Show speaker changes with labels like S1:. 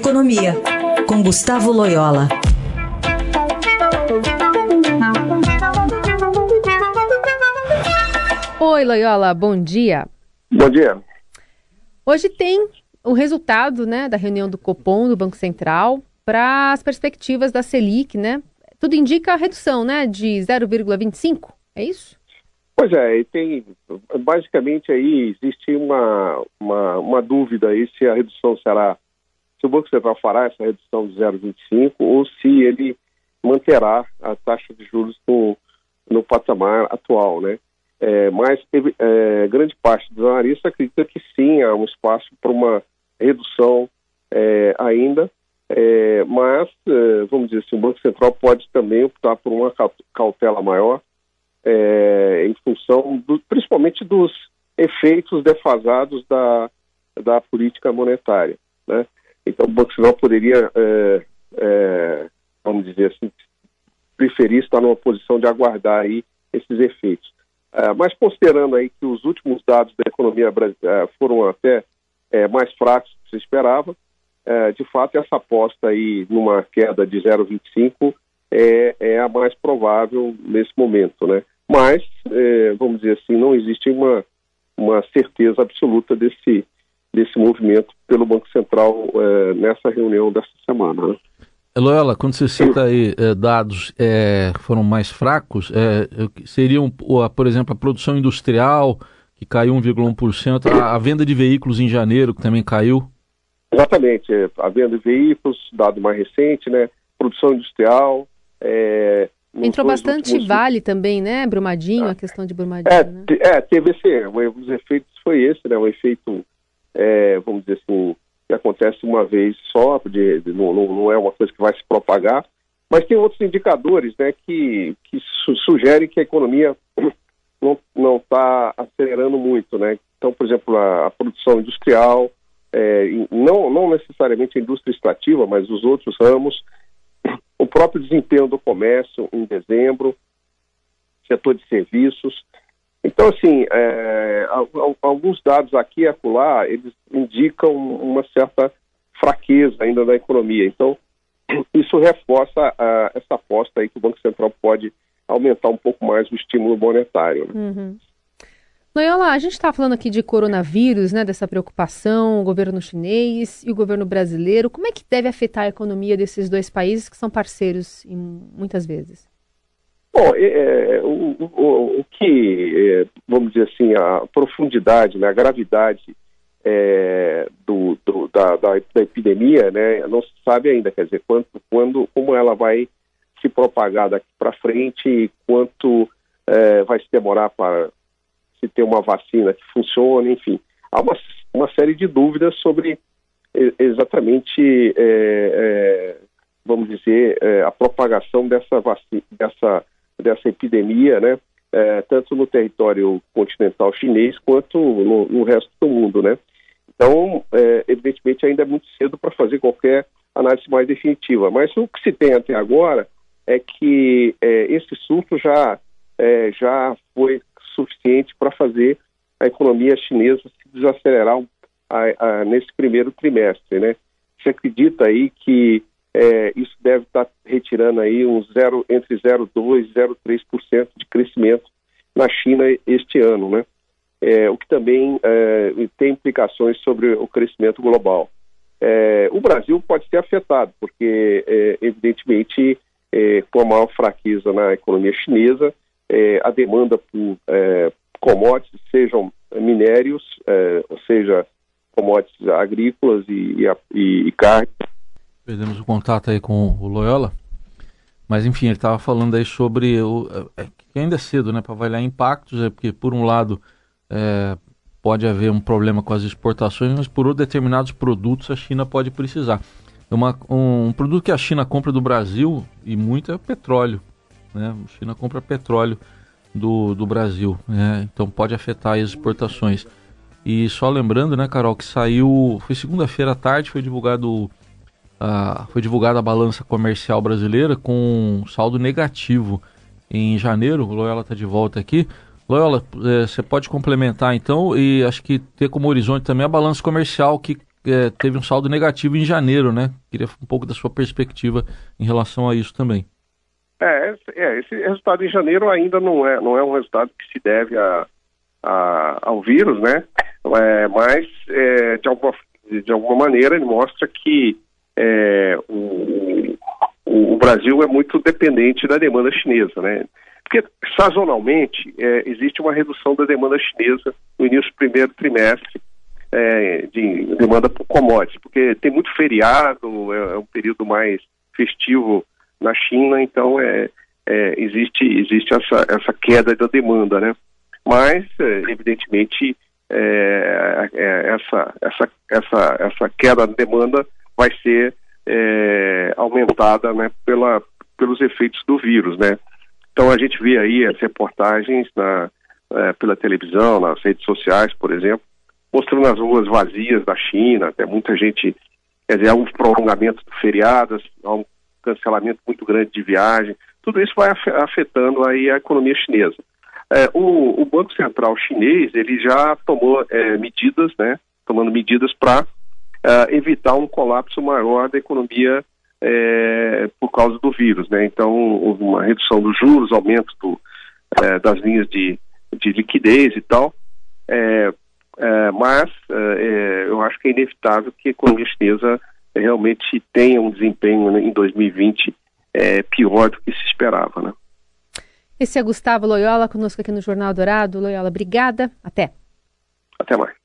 S1: Economia, com Gustavo Loyola.
S2: Oi, Loyola, bom dia.
S3: Bom dia.
S2: Hoje tem o resultado né, da reunião do Copom, do Banco Central, para as perspectivas da Selic, né? Tudo indica a redução, né, de 0,25, é isso?
S3: Pois é, e tem basicamente aí existe uma, uma, uma, dúvida aí se a redução será, se o Banco Central fará essa redução de 0,25 ou se ele manterá a taxa de juros no, no patamar atual, né? É, mas é, grande parte dos analistas acredita que sim, há um espaço para uma redução é, ainda, é, mas, é, vamos dizer assim, o Banco Central pode também optar por uma cautela maior, é, em função, do, principalmente dos efeitos defasados da, da política monetária. Né? Então, o Banco Central poderia, vamos dizer assim, preferir estar numa posição de aguardar aí esses efeitos. É, mas considerando aí que os últimos dados da economia brasileira foram até é, mais fracos do que se esperava, é, de fato essa aposta aí numa queda de 0,25 é, é, a mais provável nesse momento, né? Mas, é, vamos dizer assim, não existe uma, uma certeza absoluta desse, desse movimento pelo Banco Central é, nessa reunião dessa semana. Né?
S4: Loyola, quando você cita aí é, dados é, foram mais fracos, é, seriam, por exemplo, a produção industrial, que caiu 1,1%, a, a, venda de veículos em janeiro, que também caiu?
S3: Exatamente, a venda de veículos, dado mais recente, né? Produção industrial.
S2: Entrou bastante últimos... Vale também, né? Brumadinho, ah. a questão de Brumadinho.
S3: É,
S2: né?
S3: é teve esse, um dos efeitos foi esse, né? Um efeito, vamos dizer assim, que acontece uma vez só, de, de, não, não, é uma coisa que vai se propagar, mas tem outros indicadores né, que, que su sugerem que a economia não está acelerando muito. Né? Então, por exemplo, a, a produção industrial, é, não, não necessariamente a indústria extrativa, mas os outros ramos, o próprio desempenho do comércio em dezembro, setor de serviços, então, assim, é, alguns dados aqui e acolá, eles indicam uma certa fraqueza ainda da economia. Então, isso reforça uh, essa aposta aí que o Banco Central pode aumentar um pouco mais o estímulo monetário. Né?
S2: Uhum. Loyola, a gente está falando aqui de coronavírus, né, dessa preocupação, o governo chinês e o governo brasileiro. Como é que deve afetar a economia desses dois países que são parceiros em, muitas vezes?
S3: Bom, é, é, o, o, o, que, é, vamos dizer assim, a profundidade, né, a gravidade é, do, do, da, da, da, epidemia, né, não se sabe ainda, quer dizer, quanto, quando, como ela vai se propagar daqui para frente, quanto é, vai se demorar para se ter uma vacina que funcione, enfim. Há uma, uma série de dúvidas sobre exatamente, é, vamos dizer, a propagação dessa vacina, dessa dessa epidemia, né? É, tanto no território continental chinês quanto no, no resto do mundo, né? Então, é, evidentemente, ainda é muito cedo para fazer qualquer análise mais definitiva. Mas o que se tem até agora é que é, esse surto já, é, já foi suficiente para fazer a economia chinesa se desacelerar a, a, nesse primeiro trimestre, né? Se acredita aí que é, isso deve estar retirando aí um zero, entre 0,2% e 0,3% de crescimento na China este ano, né? É, o que também é, tem implicações sobre o crescimento global. É, o Brasil pode ser afetado, porque, é, evidentemente, é, com a maior fraqueza na economia chinesa, a demanda por commodities, sejam minérios, ou seja, commodities agrícolas e, e, e carne,
S4: Perdemos o contato aí com o Loyola. Mas enfim, ele estava falando aí sobre o. É, que ainda é cedo, né, para avaliar impactos, é porque por um lado é, pode haver um problema com as exportações, mas por outro, determinados produtos a China pode precisar. Uma, um, um produto que a China compra do Brasil e muito é petróleo. Né? A China compra petróleo do, do Brasil, né? então pode afetar as exportações. E só lembrando, né, Carol, que saiu, foi segunda-feira à tarde, foi divulgado uh, foi divulgada a balança comercial brasileira com saldo negativo em janeiro. O Loyola está de volta aqui. Loyola, eh, você pode complementar então e acho que ter como horizonte também a balança comercial que é, teve um saldo negativo em janeiro, né? Queria um pouco da sua perspectiva em relação a isso também.
S3: É, é, esse resultado em janeiro ainda não é, não é um resultado que se deve a, a ao vírus, né? É, mas, é, de, alguma, de alguma maneira, ele mostra que é, o, o, o, Brasil é muito dependente da demanda chinesa, né? Porque, sazonalmente, é, existe uma redução da demanda chinesa no início do primeiro trimestre, é, de demanda por commodities, porque tem muito feriado, é, é um período mais festivo na China, então é, é, existe, existe essa, essa queda da demanda, né? Mas, evidentemente, essa, essa, essa, essa queda da demanda vai ser é, aumentada né, pela, pelos efeitos do vírus, né? Então a gente vê aí as reportagens na, é, pela televisão, nas redes sociais, por exemplo, mostrando as ruas vazias da China, até muita gente, quer dizer, há um prolongamento de feriados, há um cancelamento muito grande de viagem, tudo isso vai afetando aí a economia chinesa. É, o, o, Banco Central chinês ele já tomou é, medidas, né, tomando medidas para é, evitar um colapso maior da economia é, por causa do vírus, né? Então houve uma redução dos juros, aumento do, é, das linhas de, de liquidez e tal. É, mas eu acho que é inevitável que a economia chinesa realmente tenha um desempenho né, em 2020 é, pior do que se esperava. Né?
S2: Esse é Gustavo Loyola conosco aqui no Jornal Dourado. Loyola, obrigada. Até.
S3: Até mais.